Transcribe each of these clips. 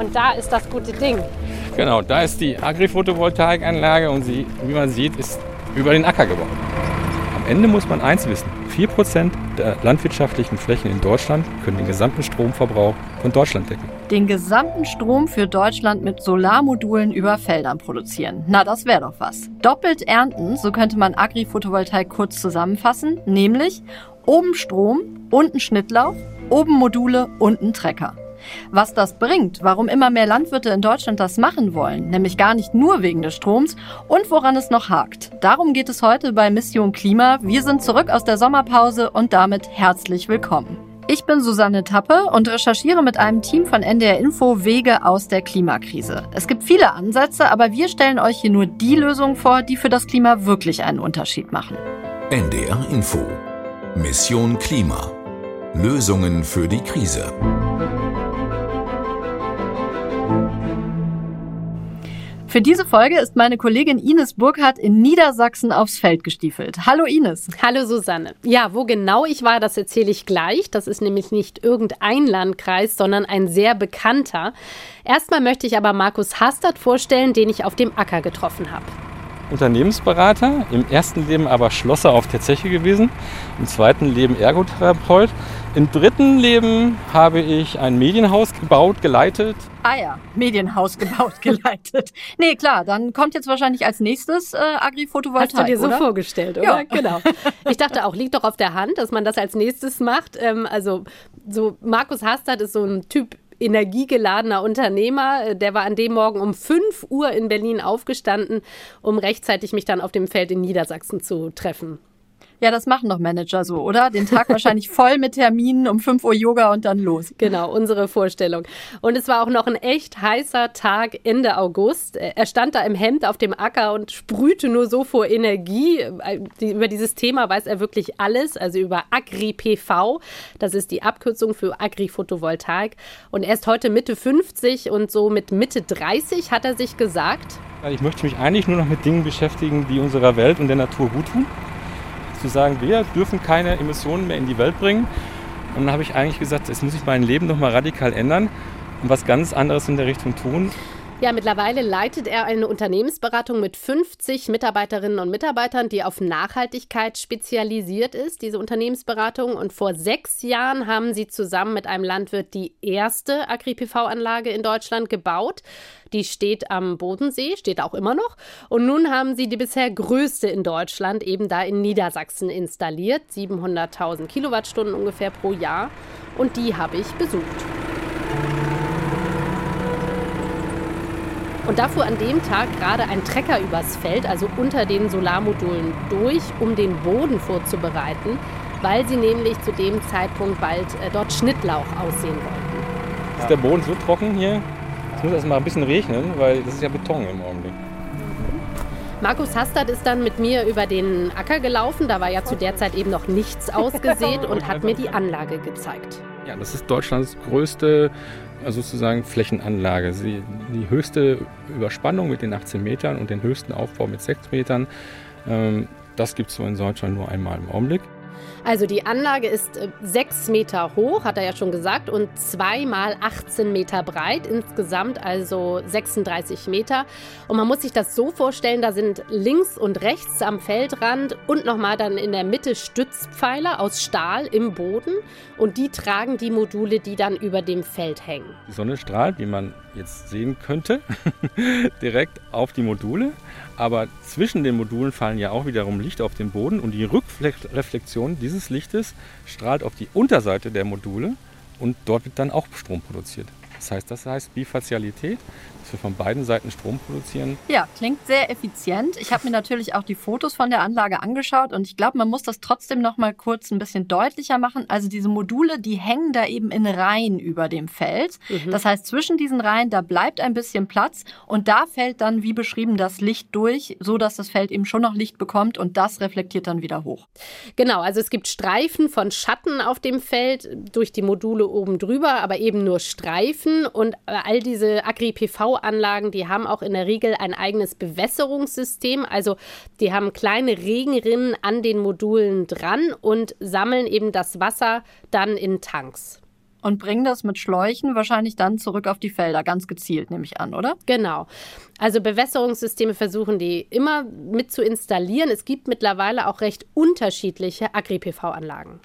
Und da ist das gute Ding. Genau, da ist die Agri-Photovoltaikanlage und sie, wie man sieht, ist über den Acker gebaut. Am Ende muss man eins wissen. 4% der landwirtschaftlichen Flächen in Deutschland können den gesamten Stromverbrauch von Deutschland decken. Den gesamten Strom für Deutschland mit Solarmodulen über Feldern produzieren. Na, das wäre doch was. Doppelt ernten, so könnte man Agri-Photovoltaik kurz zusammenfassen, nämlich oben Strom, unten Schnittlauch, oben Module, unten Trecker. Was das bringt, warum immer mehr Landwirte in Deutschland das machen wollen, nämlich gar nicht nur wegen des Stroms und woran es noch hakt. Darum geht es heute bei Mission Klima. Wir sind zurück aus der Sommerpause und damit herzlich willkommen. Ich bin Susanne Tappe und recherchiere mit einem Team von NDR Info Wege aus der Klimakrise. Es gibt viele Ansätze, aber wir stellen euch hier nur die Lösungen vor, die für das Klima wirklich einen Unterschied machen. NDR Info Mission Klima Lösungen für die Krise. Für diese Folge ist meine Kollegin Ines Burkhardt in Niedersachsen aufs Feld gestiefelt. Hallo Ines. Hallo Susanne. Ja, wo genau ich war, das erzähle ich gleich. Das ist nämlich nicht irgendein Landkreis, sondern ein sehr bekannter. Erstmal möchte ich aber Markus Hastert vorstellen, den ich auf dem Acker getroffen habe. Unternehmensberater, im ersten Leben aber Schlosser auf der Zeche gewesen, im zweiten Leben Ergotherapeut. Im dritten Leben habe ich ein Medienhaus gebaut, geleitet. Ah ja, Medienhaus gebaut, geleitet. Nee, klar, dann kommt jetzt wahrscheinlich als nächstes äh, Agri-Photovoltaik, Hast du dir so oder? vorgestellt, oder? Ja. Genau. Ich dachte auch, liegt doch auf der Hand, dass man das als nächstes macht. Ähm, also so Markus Hastert ist so ein Typ energiegeladener Unternehmer. Äh, Der war an dem Morgen um 5 Uhr in Berlin aufgestanden, um rechtzeitig mich dann auf dem Feld in Niedersachsen zu treffen. Ja, das machen doch Manager so, oder? Den Tag wahrscheinlich voll mit Terminen, um 5 Uhr Yoga und dann los. Genau, unsere Vorstellung. Und es war auch noch ein echt heißer Tag Ende August. Er stand da im Hemd auf dem Acker und sprühte nur so vor Energie. Die- Über dieses Thema weiß er wirklich alles, also über Agri-PV. Das ist die Abkürzung für Agri-Photovoltaik. Und er ist heute Mitte 50 und so mit Mitte 30 hat er sich gesagt. Ich möchte mich eigentlich nur noch mit Dingen beschäftigen, die unserer Welt und der Natur gut tun. Zu sagen, wir dürfen keine Emissionen mehr in die Welt bringen. Und dann habe ich eigentlich gesagt, jetzt muss ich mein Leben nochmal radikal ändern und was ganz anderes in der Richtung tun. Ja, mittlerweile leitet er eine Unternehmensberatung mit 50 Mitarbeiterinnen und Mitarbeitern, die auf Nachhaltigkeit spezialisiert ist, diese Unternehmensberatung. Und vor sechs Jahren haben sie zusammen mit einem Landwirt die erste Agri-PV-Anlage in Deutschland gebaut. Die steht am Bodensee, steht auch immer noch. Und nun haben sie die bisher größte in Deutschland eben da in Niedersachsen installiert. 700.000 Kilowattstunden ungefähr pro Jahr. Und die habe ich besucht. Und da fuhr an dem Tag gerade ein Trecker übers Feld, also unter den Solarmodulen durch, um den Boden vorzubereiten, weil sie nämlich zu dem Zeitpunkt bald äh, dort Schnittlauch aussehen wollten. Ist der Boden so trocken hier? Es muss erst mal ein bisschen regnen, weil das ist ja Beton im Augenblick. Markus Hastert ist dann mit mir über den Acker gelaufen, da war ja zu der Zeit eben noch nichts ausgesät und hat mir die Anlage gezeigt. Ja, das ist Deutschlands größte sozusagen Flächenanlage. Sie, die höchste Überspannung mit den 18 Metern und den höchsten Aufbau mit 6 Metern. Ähm, das gibt es so in Deutschland nur einmal im Augenblick. Also die Anlage ist äh, sechs Meter hoch, hat er ja schon gesagt, und zweimal 18 Meter breit, insgesamt also 36 Meter. Und man muss sich das so vorstellen, da sind links und rechts am Feldrand und nochmal dann in der Mitte Stützpfeiler aus Stahl im Boden und die tragen die Module, die dann über dem Feld hängen. Die Sonne strahlt, wie man jetzt sehen könnte, direkt auf die Module. Aber zwischen den Modulen fallen ja auch wiederum Licht auf den Boden und die Rückreflexion dieses Lichtes strahlt auf die Unterseite der Module und dort wird dann auch Strom produziert. Das heißt, das heißt Bifazialität, dass wir von beiden Seiten Strom produzieren. Ja, klingt sehr effizient. Ich habe mir natürlich auch die Fotos von der Anlage angeschaut und ich glaube, man muss das trotzdem noch mal kurz ein bisschen deutlicher machen. Also diese Module, die hängen da eben in Reihen über dem Feld. Das heißt, zwischen diesen Reihen, da bleibt ein bisschen Platz und da fällt dann, wie beschrieben, das Licht durch, so dass das Feld eben schon noch Licht bekommt und das reflektiert dann wieder hoch. Genau, also es gibt Streifen von Schatten auf dem Feld durch die Module oben drüber, aber eben nur Streifen. Und äh, all diese Agri-PV-Anlagen, die haben auch in der Regel ein eigenes Bewässerungssystem. Also die haben kleine Regenrinnen an den Modulen dran und sammeln eben das Wasser dann in Tanks. Und bringen das mit Schläuchen wahrscheinlich dann zurück auf die Felder, ganz gezielt, nehme ich an, oder? Genau. Also Bewässerungssysteme versuchen die immer mit zu installieren. Es gibt mittlerweile auch recht unterschiedliche Agri-PV-Anlagen.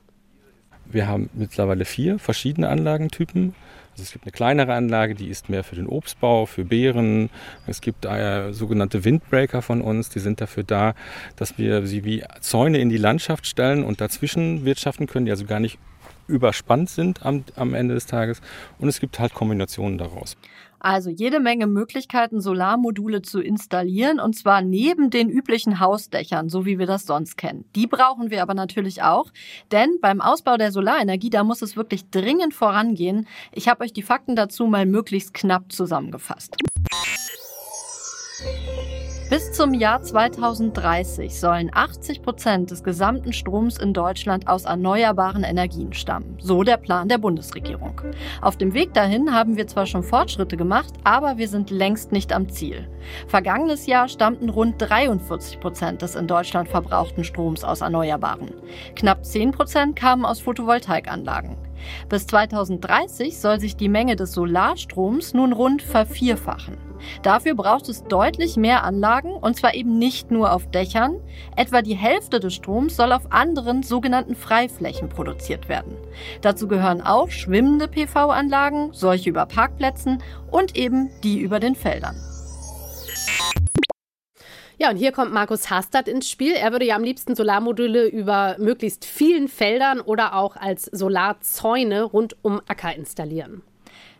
Wir haben mittlerweile vier verschiedene Anlagentypen. Also es gibt eine kleinere Anlage, die ist mehr für den Obstbau, für Beeren. Es gibt äh, sogenannte Windbreaker von uns, die sind dafür da, dass wir sie wie Zäune in die Landschaft stellen und dazwischen wirtschaften können, die also gar nicht überspannt sind am, am Ende des Tages. Und es gibt halt Kombinationen daraus. Also jede Menge Möglichkeiten, Solarmodule zu installieren und zwar neben den üblichen Hausdächern, so wie wir das sonst kennen. Die brauchen wir aber natürlich auch, denn beim Ausbau der Solarenergie, da muss es wirklich dringend vorangehen. Ich habe euch die Fakten dazu mal möglichst knapp zusammengefasst. Bis zum Jahr 2030 sollen 80 Prozent des gesamten Stroms in Deutschland aus erneuerbaren Energien stammen. So der Plan der Bundesregierung. Auf dem Weg dahin haben wir zwar schon Fortschritte gemacht, aber wir sind längst nicht am Ziel. Vergangenes Jahr stammten rund 43 Prozent des in Deutschland verbrauchten Stroms aus Erneuerbaren. Knapp 10 Prozent kamen aus Photovoltaikanlagen. Bis 2030 soll sich die Menge des Solarstroms nun rund vervierfachen. Dafür braucht es deutlich mehr Anlagen und zwar eben nicht nur auf Dächern. Etwa die Hälfte des Stroms soll auf anderen sogenannten Freiflächen produziert werden. Dazu gehören auch schwimmende PV-Anlagen, solche über Parkplätzen und eben die über den Feldern. Ja, und hier kommt Markus Hastert ins Spiel. Er würde ja am liebsten Solarmodule über möglichst vielen Feldern oder auch als Solarzäune rund um Acker installieren.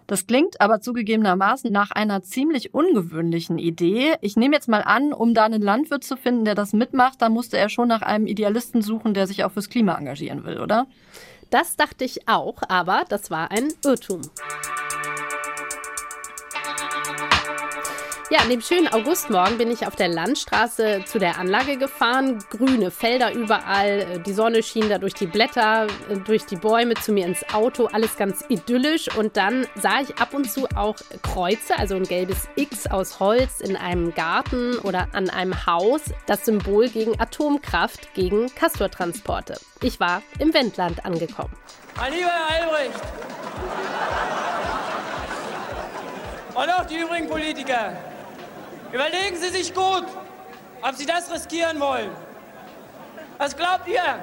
Das klingt aber zugegebenermaßen nach einer ziemlich ungewöhnlichen Idee. Ich nehme jetzt mal an, um da einen Landwirt zu finden, der das mitmacht, da musste er schon nach einem Idealisten suchen, der sich auch fürs Klima engagieren will, oder? Das dachte ich auch, aber das war ein Irrtum. Ja, an dem schönen Augustmorgen bin ich auf der Landstraße zu der Anlage gefahren. Grüne Felder überall, die Sonne schien da durch die Blätter, durch die Bäume zu mir ins Auto, alles ganz idyllisch. Und dann sah ich ab und zu auch Kreuze, also ein gelbes X aus Holz in einem Garten oder an einem Haus, das Symbol gegen Atomkraft, gegen Castortransporte. Ich war im Wendland angekommen. Mein lieber Herr Albrecht und auch die übrigen Politiker, Überlegen Sie sich gut, ob Sie das riskieren wollen. Was glaubt ihr,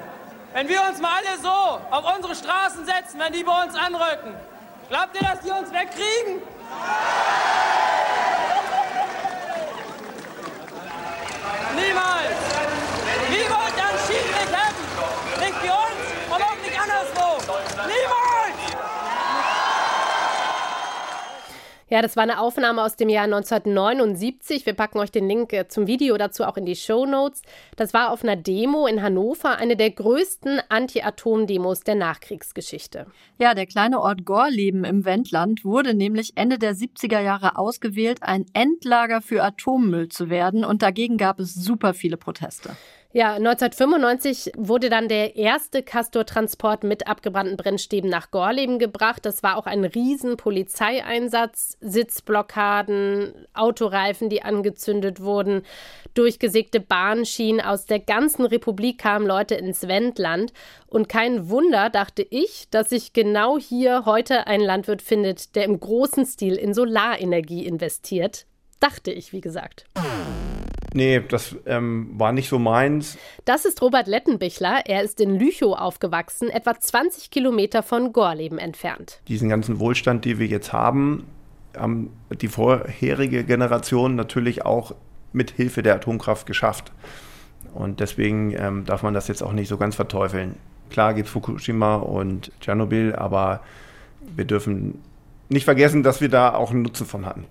wenn wir uns mal alle so auf unsere Straßen setzen, wenn die bei uns anrücken? Glaubt ihr, dass die uns wegkriegen? Niemals! Niemand an Schiedrich haben! Nicht für uns und auch nicht anderswo! Niemals! Ja, das war eine Aufnahme aus dem Jahr 1979. Wir packen euch den Link äh, zum Video dazu auch in die Show Notes. Das war auf einer Demo in Hannover, eine der größten Anti-Atom-Demos der Nachkriegsgeschichte. Ja, der kleine Ort Gorleben im Wendland wurde nämlich Ende der 70er Jahre ausgewählt, ein Endlager für Atommüll zu werden und dagegen gab es super viele Proteste. Ja, 1995 wurde dann der erste Castor-Transport mit abgebrannten Brennstäben nach Gorleben gebracht. Das war auch ein riesen Polizeieinsatz, Sitzblockaden, Autoreifen, die angezündet wurden, durchgesägte Bahnschienen. Aus der ganzen Republik kamen Leute ins Wendland. Und kein Wunder, dachte ich, dass sich genau hier heute ein Landwirt findet, der im großen Stil in Solarenergie investiert. Dachte ich, wie gesagt. Nee, das ähm, war nicht so meins. Das ist Robert Lettenbichler. Er ist in Lüchow aufgewachsen, etwa 20 Kilometer von Gorleben entfernt. Diesen ganzen Wohlstand, den wir jetzt haben, haben die vorherige Generation natürlich auch mit Hilfe der Atomkraft geschafft. Und deswegen ähm, darf man das jetzt auch nicht so ganz verteufeln. Klar gibt es Fukushima und Tschernobyl, aber wir dürfen nicht vergessen, dass wir da auch einen Nutzen von hatten.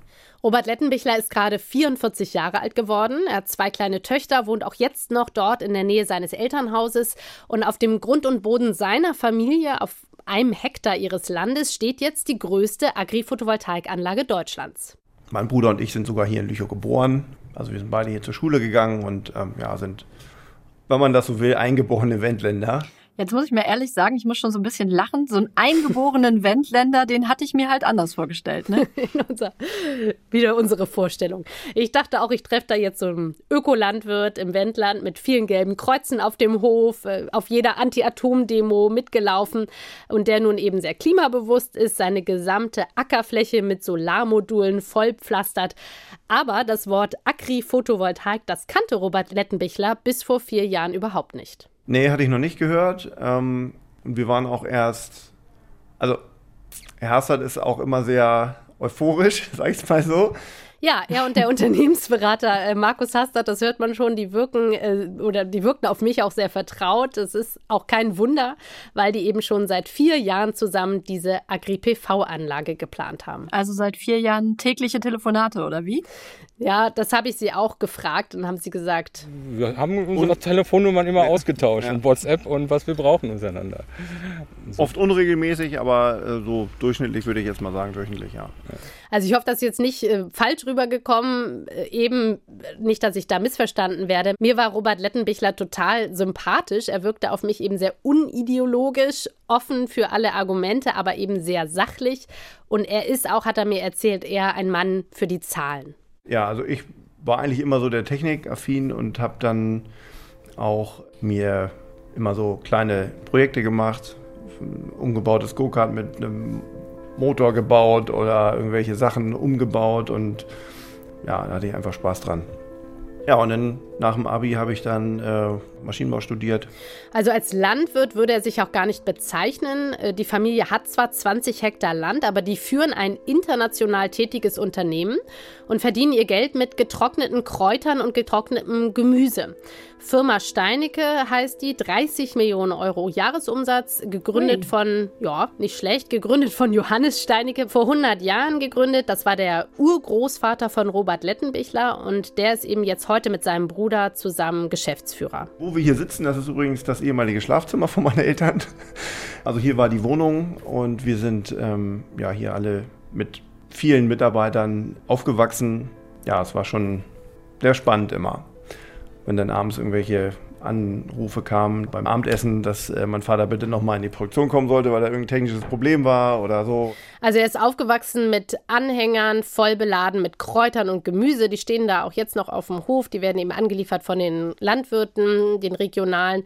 Robert Lettenbichler ist gerade 44 Jahre alt geworden. Er hat zwei kleine Töchter, wohnt auch jetzt noch dort in der Nähe seines Elternhauses. Und auf dem Grund und Boden seiner Familie, auf einem Hektar ihres Landes, steht jetzt die größte Agri-Photovoltaikanlage Deutschlands. Mein Bruder und ich sind sogar hier in Lüchow geboren. Also wir sind beide hier zur Schule gegangen und ähm, ja, sind, wenn man das so will, eingeborene Wendländer. Jetzt muss ich mir ehrlich sagen, ich muss schon so ein bisschen lachen. So einen eingeborenen Wendländer, den hatte ich mir halt anders vorgestellt. Ne? unser, wieder unsere Vorstellung. Ich dachte auch, ich treffe da jetzt so einen Ökolandwirt im Wendland mit vielen gelben Kreuzen auf dem Hof, äh, auf jeder Anti-Atom-Demo mitgelaufen und der nun eben sehr klimabewusst ist, seine gesamte Ackerfläche mit Solarmodulen vollpflastert. Aber das Wort Agri-Photovoltaik, das kannte Robert Lettenbichler bis vor vier Jahren überhaupt nicht. Nee, hatte ich noch nicht gehört. Ähm, und wir waren auch erst, also Herr Hassert ist auch immer sehr euphorisch, sag ich es mal so. Ja, er und der Unternehmensberater äh, Markus Hastert, das hört man schon, die wirken äh, oder die wirkten auf mich auch sehr vertraut. Das ist auch kein Wunder, weil die eben schon seit vier Jahren zusammen diese Agri-PV-Anlage geplant haben. Also seit vier Jahren tägliche Telefonate, oder wie? Ja, das habe ich sie auch gefragt und haben sie gesagt. Wir haben unsere und, Telefonnummern immer ausgetauscht ja. und WhatsApp und was wir brauchen untereinander. So. Oft unregelmäßig, aber äh, so durchschnittlich würde ich jetzt mal sagen, durchschnittlich, ja. Also ich hoffe, das ist jetzt nicht äh, falsch rübergekommen. Äh, eben nicht, dass ich da missverstanden werde. Mir war Robert Lettenbichler total sympathisch. Er wirkte auf mich eben sehr unideologisch, offen für alle Argumente, aber eben sehr sachlich. Und er ist auch, hat er mir erzählt, eher ein Mann für die Zahlen. Ja, also ich war eigentlich immer so der Technikaffin und habe dann auch mir immer so kleine Projekte gemacht, umgebautes Go-Kart mit einem Motor gebaut oder irgendwelche Sachen umgebaut und ja, da hatte ich einfach Spaß dran. Ja, und dann nach dem Abi habe ich dann äh, Maschinenbau studiert. Also als Landwirt würde er sich auch gar nicht bezeichnen. Äh, die Familie hat zwar 20 Hektar Land, aber die führen ein international tätiges Unternehmen und verdienen ihr Geld mit getrockneten Kräutern und getrocknetem Gemüse. Firma Steinecke heißt die, 30 Millionen Euro Jahresumsatz, gegründet Ui. von, ja, nicht schlecht, gegründet von Johannes Steinecke, vor 100 Jahren gegründet. Das war der Urgroßvater von Robert Lettenbichler und der ist eben jetzt heute mit seinem Bruder zusammen Geschäftsführer. Wo wir hier sitzen, das ist übrigens das ehemalige Schlafzimmer von meinen Eltern. Also hier war die Wohnung und wir sind ähm, ja hier alle mit vielen Mitarbeitern aufgewachsen. Ja, es war schon sehr spannend immer wenn dann abends irgendwelche Anrufe kamen beim Abendessen, dass äh, mein Vater bitte nochmal in die Produktion kommen sollte, weil da irgendein technisches Problem war oder so. Also er ist aufgewachsen mit Anhängern, voll beladen mit Kräutern und Gemüse. Die stehen da auch jetzt noch auf dem Hof. Die werden eben angeliefert von den Landwirten, den regionalen.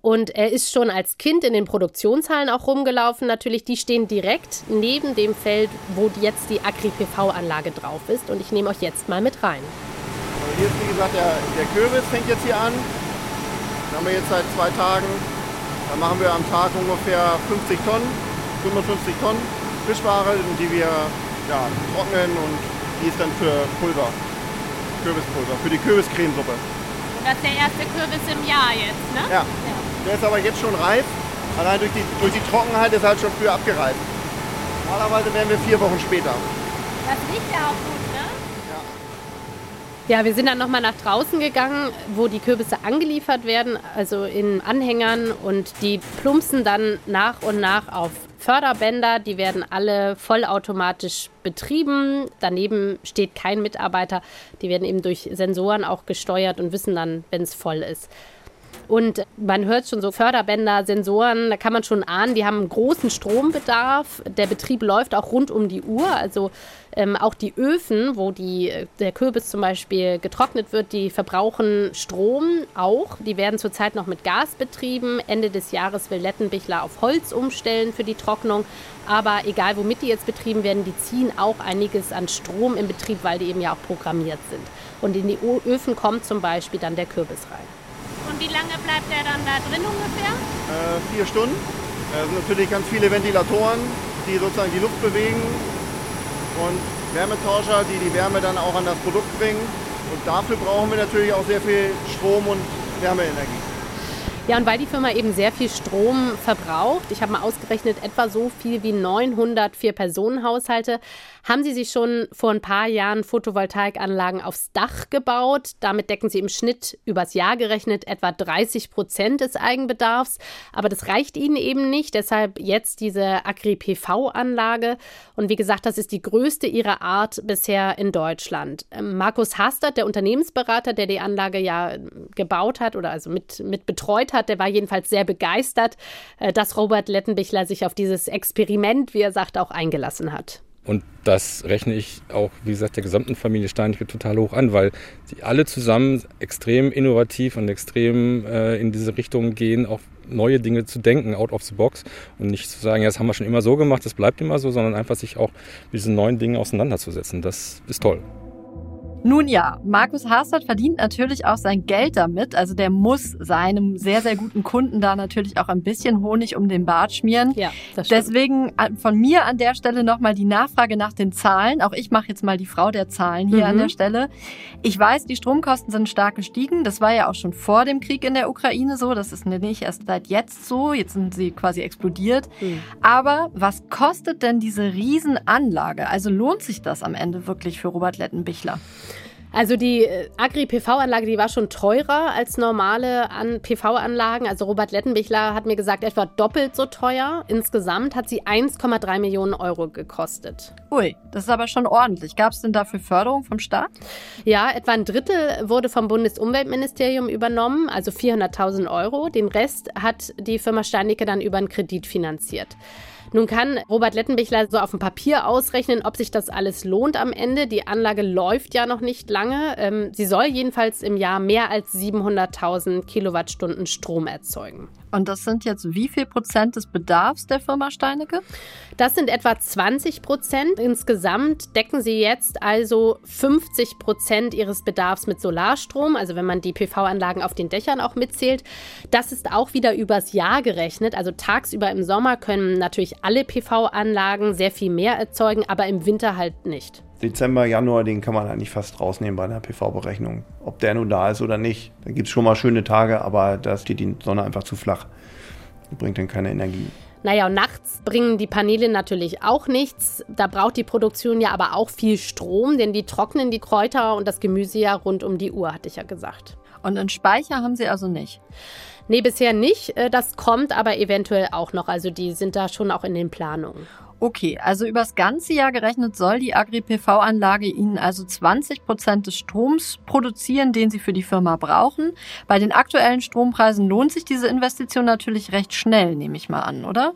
Und er ist schon als Kind in den Produktionshallen auch rumgelaufen. Natürlich, die stehen direkt neben dem Feld, wo jetzt die Agri-PV-Anlage drauf ist. Und ich nehme euch jetzt mal mit rein. Also hier ist wie gesagt der, der Kürbis fängt jetzt hier an. Den haben wir jetzt seit zwei Tagen. Da machen wir am Tag ungefähr 50 Tonnen, 55 Tonnen Fischware, die wir ja, trocknen und die ist dann für Pulver, Kürbispulver, für die Kürbiscremesuppe. Und das ist der erste Kürbis im Jahr jetzt, ne? Ja. ja. Der ist aber jetzt schon reif. Allein durch die, durch die Trockenheit ist er halt schon früher abgereift. Normalerweise wären wir vier Wochen später. Das riecht ja auch gut. Ja, wir sind dann nochmal nach draußen gegangen, wo die Kürbisse angeliefert werden, also in Anhängern und die plumpsen dann nach und nach auf Förderbänder. Die werden alle vollautomatisch betrieben. Daneben steht kein Mitarbeiter. Die werden eben durch Sensoren auch gesteuert und wissen dann, wenn es voll ist. Und man hört schon so Förderbänder, Sensoren, da kann man schon ahnen, die haben einen großen Strombedarf. Der Betrieb läuft auch rund um die Uhr. Also ähm, auch die Öfen, wo die, der Kürbis zum Beispiel getrocknet wird, die verbrauchen Strom auch. Die werden zurzeit noch mit Gas betrieben. Ende des Jahres will Lettenbichler auf Holz umstellen für die Trocknung. Aber egal, womit die jetzt betrieben werden, die ziehen auch einiges an Strom im Betrieb, weil die eben ja auch programmiert sind. Und in die Öfen kommt zum Beispiel dann der Kürbis rein. Und wie lange bleibt der dann da drin ungefähr? Äh, vier Stunden. Es sind natürlich ganz viele Ventilatoren, die sozusagen die Luft bewegen und Wärmetauscher, die die Wärme dann auch an das Produkt bringen. Und dafür brauchen wir natürlich auch sehr viel Strom und Wärmeenergie. Ja, und weil die Firma eben sehr viel Strom verbraucht, ich habe mal ausgerechnet, etwa so viel wie 900 Vier-Personen-Haushalte, haben sie sich schon vor ein paar Jahren Photovoltaikanlagen aufs Dach gebaut. Damit decken sie im Schnitt übers Jahr gerechnet etwa 30 Prozent des Eigenbedarfs. Aber das reicht ihnen eben nicht. Deshalb jetzt diese Agri-PV-Anlage. Und wie gesagt, das ist die größte ihrer Art bisher in Deutschland. Ähm, Markus Hastert, der Unternehmensberater, der die Anlage ja gebaut hat oder also mit, mit betreut hat. Der war jedenfalls sehr begeistert, äh, dass Robert Lettenbichler sich auf dieses Experiment, wie er sagt, auch eingelassen hat. Und das rechne ich auch, wie gesagt, der gesamten Familie Steinecke total hoch an, weil sie alle zusammen extrem innovativ und extrem äh, in diese Richtung gehen, auch neue Dinge zu denken, out of the box und nicht zu sagen, ja, das haben wir schon immer so gemacht, das bleibt immer so, sondern einfach sich auch mit diesen neuen Dingen auseinanderzusetzen. Das ist toll. Nun ja, Markus Hastert verdient natürlich auch sein Geld damit. Also der muss seinem sehr, sehr guten Kunden da natürlich auch ein bisschen Honig um den Bart schmieren. Ja, das stimmt. Deswegen äh, von mir an der Stelle nochmal die Nachfrage nach den Zahlen. Auch ich mache jetzt mal die Frau der Zahlen hier Mhm. an der Stelle. Ich weiß, die Stromkosten sind stark gestiegen. Das war ja auch schon vor dem Krieg in der Ukraine so. Das ist nicht erst seit jetzt so. Jetzt sind sie quasi explodiert. Mhm. Aber was kostet denn diese Riesenanlage? Also lohnt sich das am Ende wirklich für Robert Lettenbichler? Also die äh, Agri-PV-Anlage, die war schon teurer als normale An PV-Anlagen. Also Robert Lettenbichler hat mir gesagt, etwa doppelt so teuer. Insgesamt hat sie 1,3 Millionen Euro gekostet. Ui, das ist aber schon ordentlich. Gab es denn dafür Förderung vom Staat? Ja, etwa ein Drittel wurde vom Bundesumweltministerium übernommen, also 400.000 Euro. Den Rest hat die Firma Steinicke dann über einen Kredit finanziert. Nun kann Robert Lettenbichler so auf dem Papier ausrechnen, ob sich das alles lohnt am Ende. Die Anlage läuft ja noch nicht lange. Ähm, sie soll jedenfalls im Jahr mehr als 700.000 Kilowattstunden Strom erzeugen. Und das sind jetzt wie viel Prozent des Bedarfs der Firma Steinecke? Das sind etwa 20 Prozent. Insgesamt decken sie jetzt also 50 Prozent ihres Bedarfs mit Solarstrom, also wenn man die PV-Anlagen auf den Dächern auch mitzählt. Das ist auch wieder übers Jahr gerechnet. Also tagsüber im Sommer können natürlich alle PV-Anlagen sehr viel mehr erzeugen, aber im Winter halt nicht. Dezember, Januar, den kann man eigentlich fast rausnehmen bei einer PV-Berechnung. Ob der nun da ist oder nicht. Da gibt es schon mal schöne Tage, aber da steht die Sonne einfach zu flach. Die bringt dann keine Energie. Naja, und nachts bringen die Paneele natürlich auch nichts. Da braucht die Produktion ja aber auch viel Strom, denn die trocknen die Kräuter und das Gemüse ja rund um die Uhr, hatte ich ja gesagt. Und einen Speicher haben sie also nicht. Nee, bisher nicht. Äh, Das kommt aber eventuell auch noch. Also die sind da schon auch in den Planungen. Okay, also übers ganze Jahr gerechnet soll die Agri-PV-Anlage Ihnen also 20 Prozent des Stroms produzieren, den Sie für die Firma brauchen. Bei den aktuellen Strompreisen lohnt sich diese Investition natürlich recht schnell, nehme ich mal an, oder?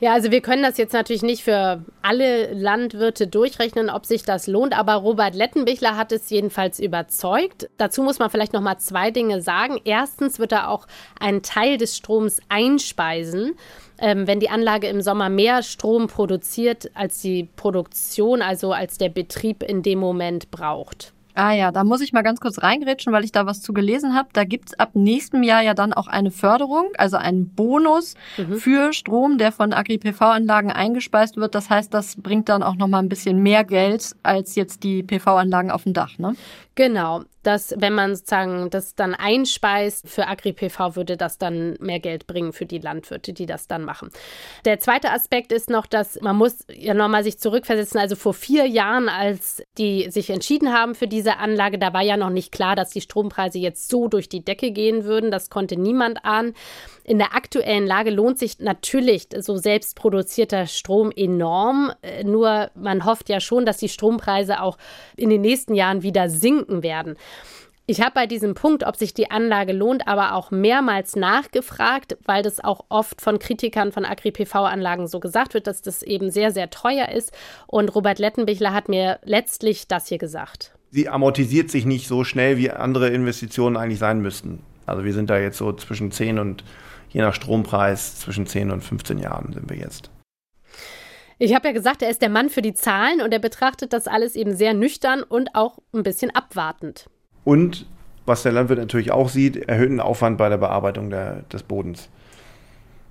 Ja, also wir können das jetzt natürlich nicht für alle Landwirte durchrechnen, ob sich das lohnt, aber Robert Lettenbichler hat es jedenfalls überzeugt. Dazu muss man vielleicht noch mal zwei Dinge sagen. Erstens wird er auch einen Teil des Stroms einspeisen. Ähm, wenn die Anlage im Sommer mehr Strom produziert, als die Produktion, also als der Betrieb in dem Moment braucht. Ah ja, da muss ich mal ganz kurz reingrätschen, weil ich da was zu gelesen habe. Da gibt's ab nächstem Jahr ja dann auch eine Förderung, also einen Bonus für Strom, der von Agri-PV-Anlagen eingespeist wird. Das heißt, das bringt dann auch nochmal ein bisschen mehr Geld als jetzt die PV-Anlagen auf dem Dach, ne? Genau, dass wenn man sozusagen das dann einspeist für Agri-PV, würde das dann mehr Geld bringen für die Landwirte, die das dann machen. Der zweite Aspekt ist noch, dass man muss ja nochmal sich zurückversetzen. Also vor vier Jahren, als die sich entschieden haben für diese Anlage, da war ja noch nicht klar, dass die Strompreise jetzt so durch die Decke gehen würden. Das konnte niemand ahnen. In der aktuellen Lage lohnt sich natürlich so selbst produzierter Strom enorm. Äh, Nur man hofft ja schon, dass die Strompreise auch in den nächsten Jahren wieder sinken werden. Ich habe bei diesem Punkt, ob sich die Anlage lohnt, aber auch mehrmals nachgefragt, weil das auch oft von Kritikern von Agri-PV-Anlagen so gesagt wird, dass das eben sehr, sehr teuer ist. Und Robert Lettenbichler hat mir letztlich das hier gesagt. Sie amortisiert sich nicht so schnell, wie andere Investitionen eigentlich sein müssten. Also wir sind da jetzt so zwischen 10 und je nach Strompreis zwischen 10 und 15 Jahren sind wir jetzt. Ich habe ja gesagt, er ist der Mann für die Zahlen und er betrachtet das alles eben sehr nüchtern und auch ein bisschen abwartend. Und was der Landwirt natürlich auch sieht, erhöhten Aufwand bei der Bearbeitung der, des Bodens.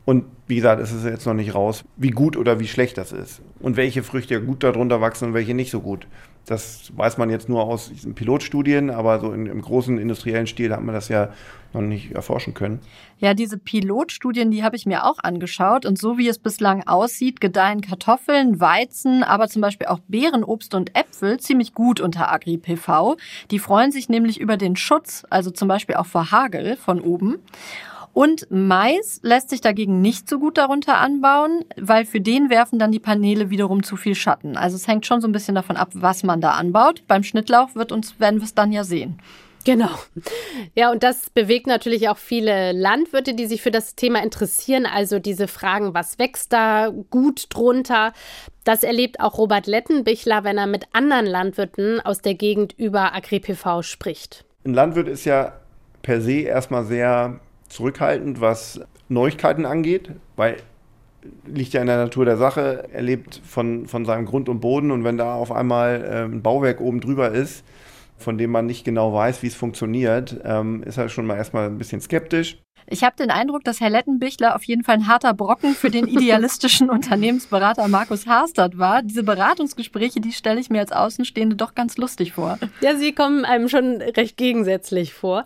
Und wie gesagt, es ist jetzt noch nicht raus, wie gut oder wie schlecht das ist. Und welche Früchte gut darunter wachsen und welche nicht so gut. Das weiß man jetzt nur aus diesen Pilotstudien, aber so in, im großen industriellen Stil hat man das ja noch nicht erforschen können. Ja, diese Pilotstudien, die habe ich mir auch angeschaut. Und so wie es bislang aussieht, gedeihen Kartoffeln, Weizen, aber zum Beispiel auch Beeren, Obst und Äpfel ziemlich gut unter Agri-PV. Die freuen sich nämlich über den Schutz, also zum Beispiel auch vor Hagel von oben. Und Mais lässt sich dagegen nicht so gut darunter anbauen, weil für den werfen dann die Paneele wiederum zu viel Schatten. Also es hängt schon so ein bisschen davon ab, was man da anbaut. Beim Schnittlauch wird uns, werden wir es dann ja sehen. Genau. Ja, und das bewegt natürlich auch viele Landwirte, die sich für das Thema interessieren. Also diese Fragen, was wächst da gut drunter? Das erlebt auch Robert Lettenbichler, wenn er mit anderen Landwirten aus der Gegend über AgriPV spricht. Ein Landwirt ist ja per se erstmal sehr zurückhaltend, was Neuigkeiten angeht, weil liegt ja in der Natur der Sache. Er lebt von, von seinem Grund und Boden und wenn da auf einmal äh, ein Bauwerk oben drüber ist, von dem man nicht genau weiß, wie es funktioniert, ähm, ist er schon mal erstmal ein bisschen skeptisch. Ich habe den Eindruck, dass Herr Lettenbichler auf jeden Fall ein harter Brocken für den idealistischen Unternehmensberater Markus Harstad war. Diese Beratungsgespräche, die stelle ich mir als Außenstehende doch ganz lustig vor. Ja, sie kommen einem schon recht gegensätzlich vor.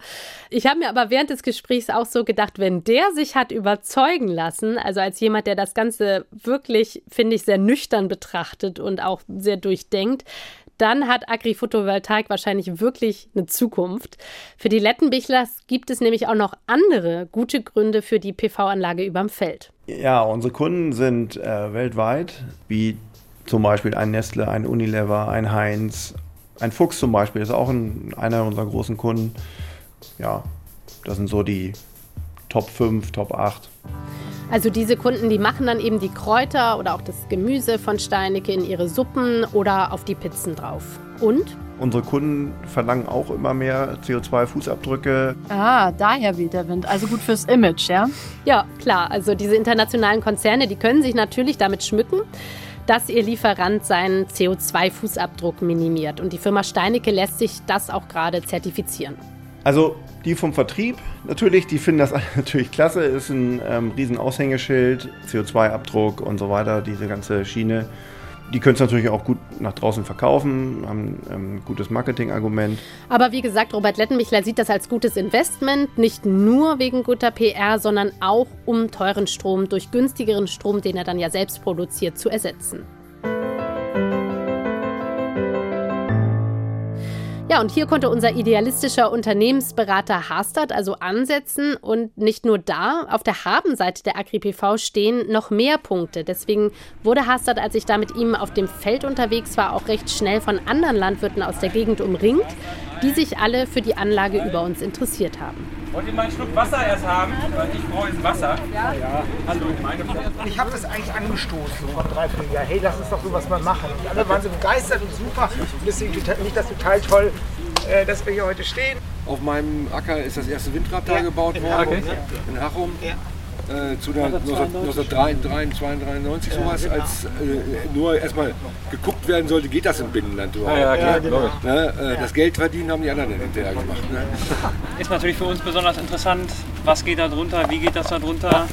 Ich habe mir aber während des Gesprächs auch so gedacht, wenn der sich hat überzeugen lassen, also als jemand, der das Ganze wirklich, finde ich, sehr nüchtern betrachtet und auch sehr durchdenkt, dann hat Agri-Photovoltaik wahrscheinlich wirklich eine Zukunft. Für die Lettenbichlers gibt es nämlich auch noch andere gute Gründe für die PV-Anlage überm Feld. Ja, unsere Kunden sind äh, weltweit, wie zum Beispiel ein Nestle, ein Unilever, ein Heinz, ein Fuchs zum Beispiel ist auch ein, einer unserer großen Kunden. Ja, das sind so die Top 5, Top 8. Also diese Kunden, die machen dann eben die Kräuter oder auch das Gemüse von Steinecke in ihre Suppen oder auf die Pizzen drauf. Und? Unsere Kunden verlangen auch immer mehr CO2-Fußabdrücke. Ah, daher weht der Wind. Also gut fürs Image, ja? Ja, klar. Also diese internationalen Konzerne, die können sich natürlich damit schmücken dass ihr Lieferant seinen CO2-Fußabdruck minimiert. Und die Firma Steinecke lässt sich das auch gerade zertifizieren. Also die vom Vertrieb natürlich, die finden das natürlich klasse, ist ein ähm, riesen Aushängeschild, CO2-Abdruck und so weiter, diese ganze Schiene. Die können es natürlich auch gut nach draußen verkaufen, haben ähm, ein gutes Marketingargument. Aber wie gesagt, Robert Lettenbichler sieht das als gutes Investment, nicht nur wegen guter PR, sondern auch um teuren Strom durch günstigeren Strom, den er dann ja selbst produziert, zu ersetzen. Ja, und hier konnte unser idealistischer Unternehmensberater Harstad also ansetzen und nicht nur da, auf der Habenseite der AgriPV stehen noch mehr Punkte. Deswegen wurde Harstad, als ich da mit ihm auf dem Feld unterwegs war, auch recht schnell von anderen Landwirten aus der Gegend umringt, die sich alle für die Anlage über uns interessiert haben. Wollt ihr mal einen Schluck Wasser erst haben? Weil ich brauche jetzt Wasser. Ja. ja. Hallo, meine Ich habe das eigentlich angestoßen vor drei, vier Jahren. Hey, lass uns doch sowas mal machen. Und alle waren so begeistert und super. Und deswegen nicht das total toll, äh, dass wir hier heute stehen. Auf meinem Acker ist das erste Windrad da ja, gebaut worden. Okay. In Hachum. Ja äh, zu der 1993 sowas, als äh, nur erstmal geguckt werden sollte, geht das im Binnenland überhaupt. Ja, ja, klar, ne? äh, das Geld verdienen haben die anderen hinterher gemacht. Ne? Ist natürlich für uns besonders interessant, was geht da drunter, wie geht das da drunter,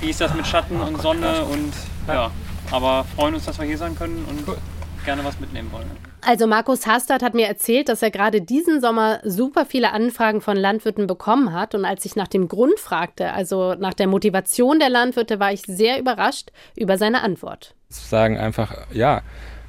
wie ist das mit Schatten und Sonne und ja, aber freuen uns, dass wir hier sein können und gerne was mitnehmen wollen. Also Markus Hastert hat mir erzählt, dass er gerade diesen Sommer super viele Anfragen von Landwirten bekommen hat. Und als ich nach dem Grund fragte, also nach der Motivation der Landwirte, war ich sehr überrascht über seine Antwort. Sagen einfach, ja,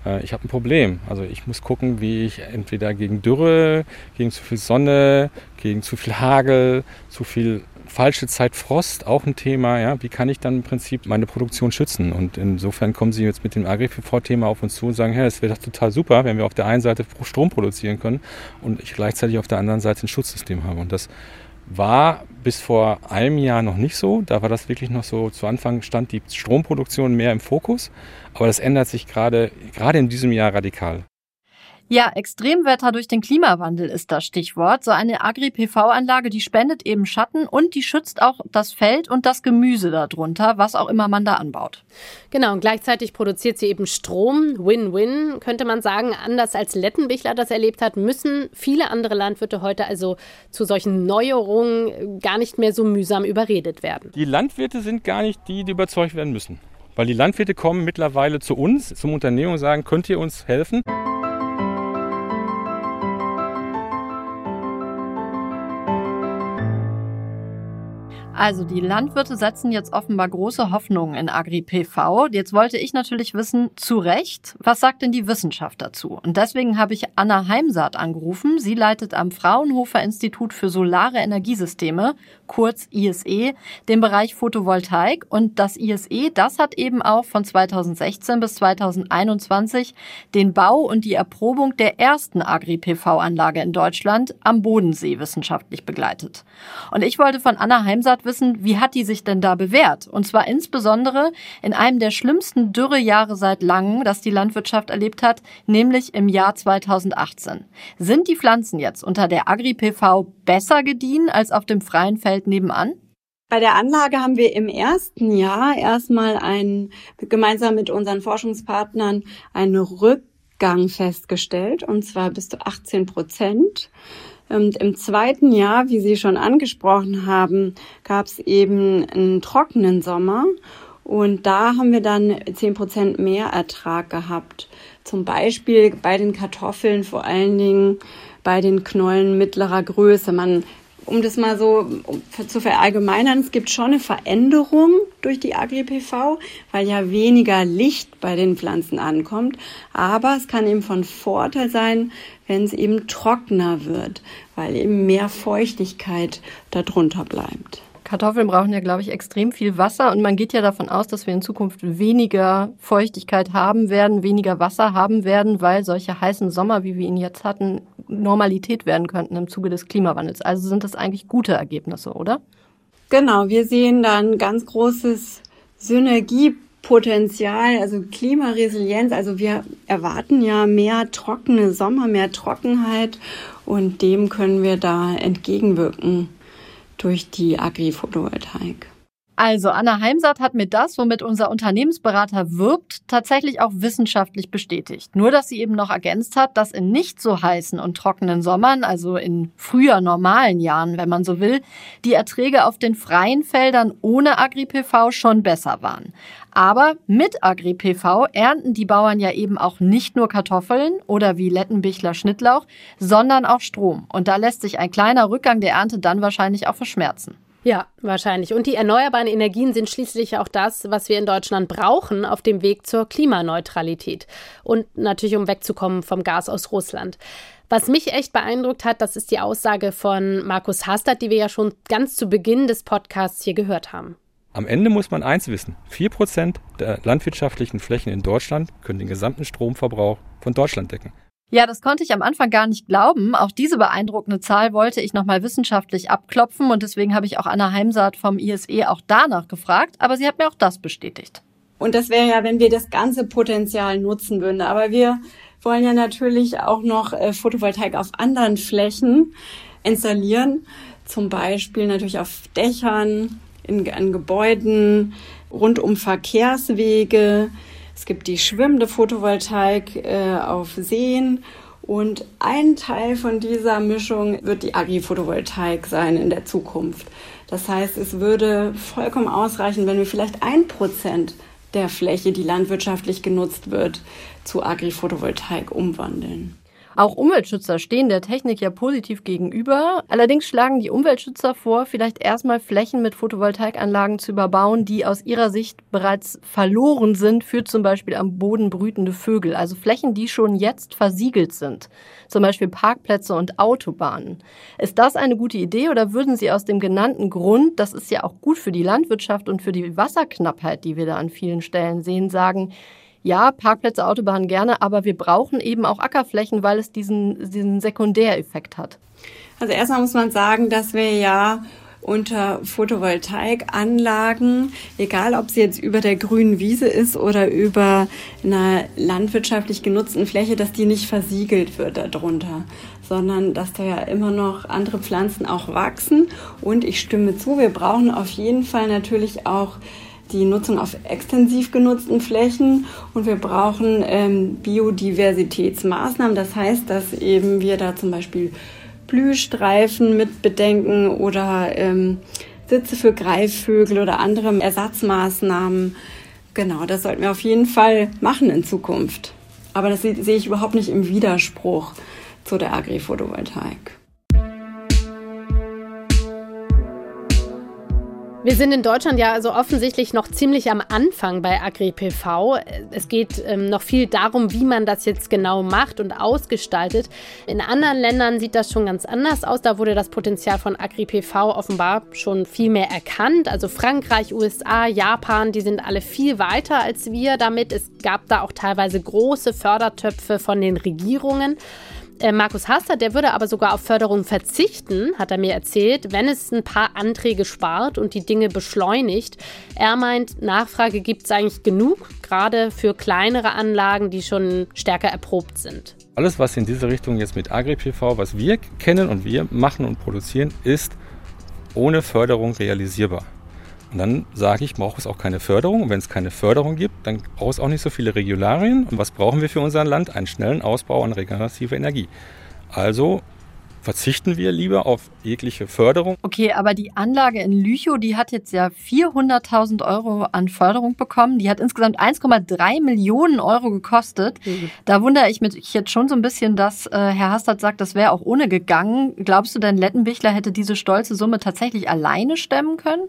äh, ich habe ein Problem. Also ich muss gucken, wie ich entweder gegen Dürre, gegen zu viel Sonne, gegen zu viel Hagel, zu viel falsche Zeit Frost, auch ein Thema. Ja? Wie kann ich dann im Prinzip meine Produktion schützen? Und insofern kommen Sie jetzt mit dem Agri-PV-Thema auf uns zu und sagen, hey, es wäre doch total super, wenn wir auf der einen Seite Strom produzieren können und ich gleichzeitig auf der anderen Seite ein Schutzsystem habe. Und das war bis vor einem Jahr noch nicht so. Da war das wirklich noch so, zu Anfang stand die Stromproduktion mehr im Fokus. Aber das ändert sich gerade, gerade in diesem Jahr radikal. Ja, Extremwetter durch den Klimawandel ist das Stichwort. So eine Agri-PV-Anlage, die spendet eben Schatten und die schützt auch das Feld und das Gemüse darunter, was auch immer man da anbaut. Genau, und gleichzeitig produziert sie eben Strom. Win-win, könnte man sagen. Anders als Lettenbichler das erlebt hat, müssen viele andere Landwirte heute also zu solchen Neuerungen gar nicht mehr so mühsam überredet werden. Die Landwirte sind gar nicht die, die überzeugt werden müssen. Weil die Landwirte kommen mittlerweile zu uns, zum Unternehmen und sagen, könnt ihr uns helfen? Also die Landwirte setzen jetzt offenbar große Hoffnungen in Agri-PV. Jetzt wollte ich natürlich wissen, zu Recht, was sagt denn die Wissenschaft dazu? Und deswegen habe ich Anna Heimsaat angerufen. Sie leitet am Fraunhofer Institut für Solare Energiesysteme, kurz ISE, den Bereich Photovoltaik. Und das ISE, das hat eben auch von 2016 bis 2021 den Bau und die Erprobung der ersten Agri-PV-Anlage in Deutschland am Bodensee wissenschaftlich begleitet. Und ich wollte von Anna Heimsaat wissen, wie hat die sich denn da bewährt? Und zwar insbesondere in einem der schlimmsten Dürrejahre seit langem, das die Landwirtschaft erlebt hat, nämlich im Jahr 2018. Sind die Pflanzen jetzt unter der Agri-PV besser gediehen als auf dem freien Feld nebenan? Bei der Anlage haben wir im ersten Jahr erstmal ein, gemeinsam mit unseren Forschungspartnern einen Rückgang festgestellt, und zwar bis zu 18 Prozent. Und im zweiten Jahr, wie Sie schon angesprochen haben, gab es eben einen trockenen Sommer. Und da haben wir dann zehn Prozent mehr Ertrag gehabt. Zum Beispiel bei den Kartoffeln, vor allen Dingen bei den Knollen mittlerer Größe. Man um das mal so zu verallgemeinern, es gibt schon eine Veränderung durch die Agri-PV, weil ja weniger Licht bei den Pflanzen ankommt. Aber es kann eben von Vorteil sein, wenn es eben trockener wird, weil eben mehr Feuchtigkeit darunter bleibt. Kartoffeln brauchen ja, glaube ich, extrem viel Wasser und man geht ja davon aus, dass wir in Zukunft weniger Feuchtigkeit haben werden, weniger Wasser haben werden, weil solche heißen Sommer, wie wir ihn jetzt hatten, Normalität werden könnten im Zuge des Klimawandels. Also sind das eigentlich gute Ergebnisse, oder? Genau, wir sehen da ein ganz großes Synergiepotenzial, also Klimaresilienz. Also wir erwarten ja mehr trockene Sommer, mehr Trockenheit und dem können wir da entgegenwirken durch die Agri-Photovoltaik. Also Anna Heimsaat hat mir das, womit unser Unternehmensberater wirbt, tatsächlich auch wissenschaftlich bestätigt. Nur dass sie eben noch ergänzt hat, dass in nicht so heißen und trockenen Sommern, also in früher normalen Jahren, wenn man so will, die Erträge auf den freien Feldern ohne Agri-PV schon besser waren. Aber mit Agri-PV ernten die Bauern ja eben auch nicht nur Kartoffeln oder wie Lettenbichler Schnittlauch, sondern auch Strom. Und da lässt sich ein kleiner Rückgang der Ernte dann wahrscheinlich auch verschmerzen. Ja, wahrscheinlich. Und die erneuerbaren Energien sind schließlich auch das, was wir in Deutschland brauchen auf dem Weg zur Klimaneutralität. Und natürlich, um wegzukommen vom Gas aus Russland. Was mich echt beeindruckt hat, das ist die Aussage von Markus Hastert, die wir ja schon ganz zu Beginn des Podcasts hier gehört haben. Am Ende muss man eins wissen. 4% der landwirtschaftlichen Flächen in Deutschland können den gesamten Stromverbrauch von Deutschland decken. Ja, das konnte ich am Anfang gar nicht glauben. Auch diese beeindruckende Zahl wollte ich nochmal wissenschaftlich abklopfen und deswegen habe ich auch Anna Heimsaat vom ISE auch danach gefragt, aber sie hat mir auch das bestätigt. Und das wäre ja, wenn wir das ganze Potenzial nutzen würden. Aber wir wollen ja natürlich auch noch äh, Photovoltaik auf anderen Flächen installieren. Zum Beispiel natürlich auf Dächern, in, in Gebäuden, rund um Verkehrswege, es gibt die schwimmende Photovoltaik äh, auf Seen und ein Teil von dieser Mischung wird die Agri-Photovoltaik sein in der Zukunft. Das heißt, es würde vollkommen ausreichen, wenn wir vielleicht ein Prozent der Fläche, die landwirtschaftlich genutzt wird, zu Agri-Photovoltaik umwandeln. Auch Umweltschützer stehen der Technik ja positiv gegenüber. Allerdings schlagen die Umweltschützer vor, vielleicht erstmal Flächen mit Photovoltaikanlagen zu überbauen, die aus ihrer Sicht bereits verloren sind für zum Beispiel am Boden brütende Vögel. Also Flächen, die schon jetzt versiegelt sind. Zum Beispiel Parkplätze und Autobahnen. Ist das eine gute Idee oder würden Sie aus dem genannten Grund, das ist ja auch gut für die Landwirtschaft und für die Wasserknappheit, die wir da an vielen Stellen sehen, sagen, ja, Parkplätze, Autobahnen gerne, aber wir brauchen eben auch Ackerflächen, weil es diesen, diesen Sekundäreffekt hat. Also erstmal muss man sagen, dass wir ja unter Photovoltaikanlagen, egal ob sie jetzt über der grünen Wiese ist oder über einer landwirtschaftlich genutzten Fläche, dass die nicht versiegelt wird darunter, sondern dass da ja immer noch andere Pflanzen auch wachsen. Und ich stimme zu, wir brauchen auf jeden Fall natürlich auch die Nutzung auf extensiv genutzten Flächen und wir brauchen ähm, Biodiversitätsmaßnahmen. Das heißt, dass eben wir da zum Beispiel Blühstreifen mit bedenken oder ähm, Sitze für Greifvögel oder andere Ersatzmaßnahmen. Genau, das sollten wir auf jeden Fall machen in Zukunft. Aber das sehe ich überhaupt nicht im Widerspruch zu der Agri-Photovoltaik. Wir sind in Deutschland ja also offensichtlich noch ziemlich am Anfang bei AgriPV. Es geht ähm, noch viel darum, wie man das jetzt genau macht und ausgestaltet. In anderen Ländern sieht das schon ganz anders aus. Da wurde das Potenzial von AgriPV offenbar schon viel mehr erkannt. Also Frankreich, USA, Japan, die sind alle viel weiter als wir damit. Es gab da auch teilweise große Fördertöpfe von den Regierungen. Äh, Markus Hastert, der würde aber sogar auf Förderung verzichten, hat er mir erzählt, wenn es ein paar Anträge spart und die Dinge beschleunigt. Er meint, Nachfrage gibt es eigentlich genug, gerade für kleinere Anlagen, die schon stärker erprobt sind. Alles, was in diese Richtung jetzt mit AgriPV, was wir kennen und wir machen und produzieren, ist ohne Förderung realisierbar. Und dann sage ich, braucht es auch keine Förderung. Und wenn es keine Förderung gibt, dann braucht es auch nicht so viele Regularien. Und was brauchen wir für unser Land? Einen schnellen Ausbau an regenerative Energie. Also verzichten wir lieber auf jegliche Förderung. Okay, aber die Anlage in Lüchow, die hat jetzt ja 400.000 Euro an Förderung bekommen. Die hat insgesamt 1,3 Millionen Euro gekostet. Mhm. Da wundere ich mich jetzt schon so ein bisschen, dass äh, Herr Hastert sagt, das wäre auch ohne gegangen. Glaubst du denn, Lettenbichler hätte diese stolze Summe tatsächlich alleine stemmen können?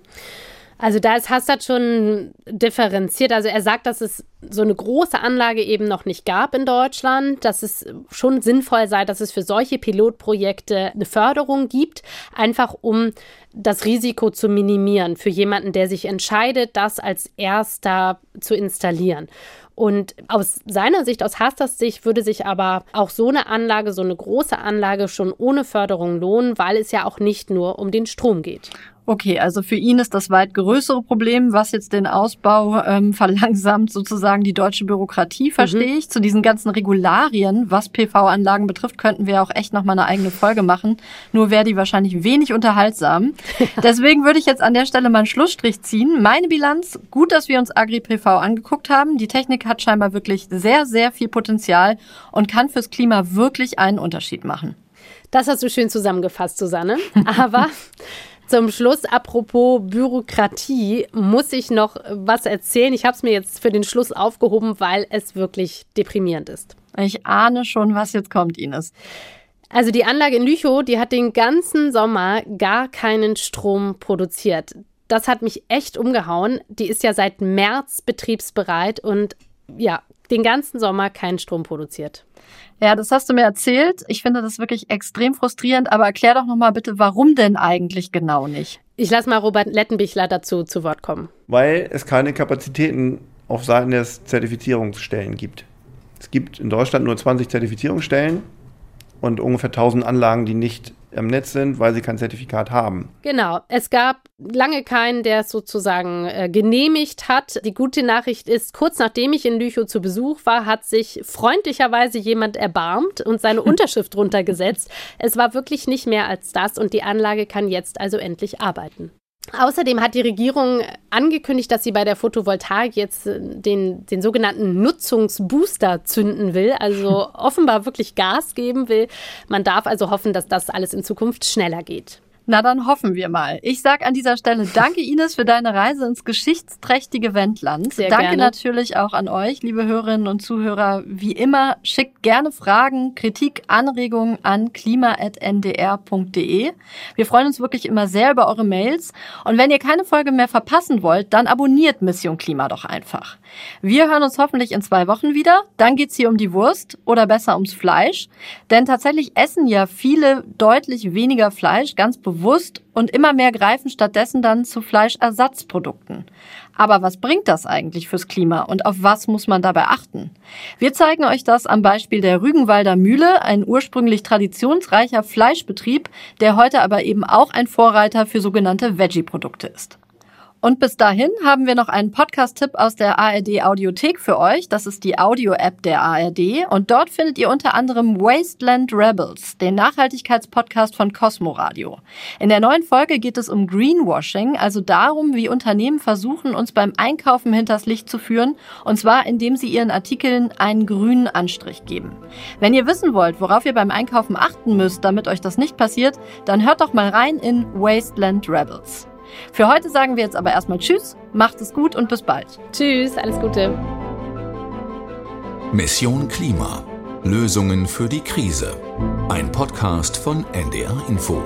Also da ist Hastert schon differenziert. Also er sagt, dass es so eine große Anlage eben noch nicht gab in Deutschland, dass es schon sinnvoll sei, dass es für solche Pilotprojekte eine Förderung gibt, einfach um das Risiko zu minimieren für jemanden, der sich entscheidet, das als erster zu installieren. Und aus seiner Sicht, aus Hasters Sicht, würde sich aber auch so eine Anlage, so eine große Anlage schon ohne Förderung lohnen, weil es ja auch nicht nur um den Strom geht. Okay, also für ihn ist das weit größere Problem, was jetzt den Ausbau ähm, verlangsamt, sozusagen die deutsche Bürokratie, verstehe mhm. ich. Zu diesen ganzen Regularien, was PV-Anlagen betrifft, könnten wir auch echt nochmal eine eigene Folge machen. Nur wäre die wahrscheinlich wenig unterhaltsam. Deswegen würde ich jetzt an der Stelle mal einen Schlussstrich ziehen. Meine Bilanz, gut, dass wir uns Agri-PV angeguckt haben. Die Technik hat scheinbar wirklich sehr, sehr viel Potenzial und kann fürs Klima wirklich einen Unterschied machen. Das hast du schön zusammengefasst, Susanne. Aber zum Schluss, apropos Bürokratie, muss ich noch was erzählen. Ich habe es mir jetzt für den Schluss aufgehoben, weil es wirklich deprimierend ist. Ich ahne schon, was jetzt kommt, Ines. Also die Anlage in Lüchow, die hat den ganzen Sommer gar keinen Strom produziert. Das hat mich echt umgehauen. Die ist ja seit März betriebsbereit und ja, den ganzen Sommer keinen Strom produziert. Ja, das hast du mir erzählt. Ich finde das wirklich extrem frustrierend, aber erklär doch nochmal bitte, warum denn eigentlich genau nicht? Ich lasse mal Robert Lettenbichler dazu zu Wort kommen. Weil es keine Kapazitäten auf Seiten des Zertifizierungsstellen gibt. Es gibt in Deutschland nur 20 Zertifizierungsstellen und ungefähr 1000 Anlagen, die nicht im Netz sind, weil sie kein Zertifikat haben. Genau. Es gab lange keinen, der es sozusagen äh, genehmigt hat. Die gute Nachricht ist, kurz nachdem ich in Lüchow zu Besuch war, hat sich freundlicherweise jemand erbarmt und seine Unterschrift runtergesetzt. Es war wirklich nicht mehr als das und die Anlage kann jetzt also endlich arbeiten. Außerdem hat die Regierung angekündigt, dass sie bei der Photovoltaik jetzt äh, den, den sogenannten Nutzungsbooster zünden will, also offenbar wirklich Gas geben will. Man darf also hoffen, dass das alles in Zukunft schneller geht. Na, dann hoffen wir mal. Ich sage an dieser Stelle danke Ines für deine Reise ins geschichtsträchtige Wendland. Sehr danke gerne. natürlich auch an euch, liebe Hörerinnen und Zuhörer. Wie immer, schickt gerne Fragen, Kritik, Anregungen an klima.ndr.de. Wir freuen uns wirklich immer sehr über eure Mails. Und wenn ihr keine Folge mehr verpassen wollt, dann abonniert Mission Klima doch einfach. Wir hören uns hoffentlich in zwei Wochen wieder. Dann geht's hier um die Wurst oder besser ums Fleisch. Denn tatsächlich essen ja viele deutlich weniger Fleisch, ganz bewusst bewusst und immer mehr greifen stattdessen dann zu Fleischersatzprodukten. Aber was bringt das eigentlich fürs Klima und auf was muss man dabei achten? Wir zeigen euch das am Beispiel der Rügenwalder Mühle, ein ursprünglich traditionsreicher Fleischbetrieb, der heute aber eben auch ein Vorreiter für sogenannte Veggie-Produkte ist. Und bis dahin haben wir noch einen Podcast-Tipp aus der ARD Audiothek für euch. Das ist die Audio-App der ARD. Und dort findet ihr unter anderem Wasteland Rebels, den Nachhaltigkeitspodcast von Cosmo Radio. In der neuen Folge geht es um Greenwashing, also darum, wie Unternehmen versuchen, uns beim Einkaufen hinters Licht zu führen. Und zwar, indem sie ihren Artikeln einen grünen Anstrich geben. Wenn ihr wissen wollt, worauf ihr beim Einkaufen achten müsst, damit euch das nicht passiert, dann hört doch mal rein in Wasteland Rebels. Für heute sagen wir jetzt aber erstmal Tschüss, macht es gut und bis bald. Tschüss, alles Gute. Mission Klima. Lösungen für die Krise. Ein Podcast von NDR Info.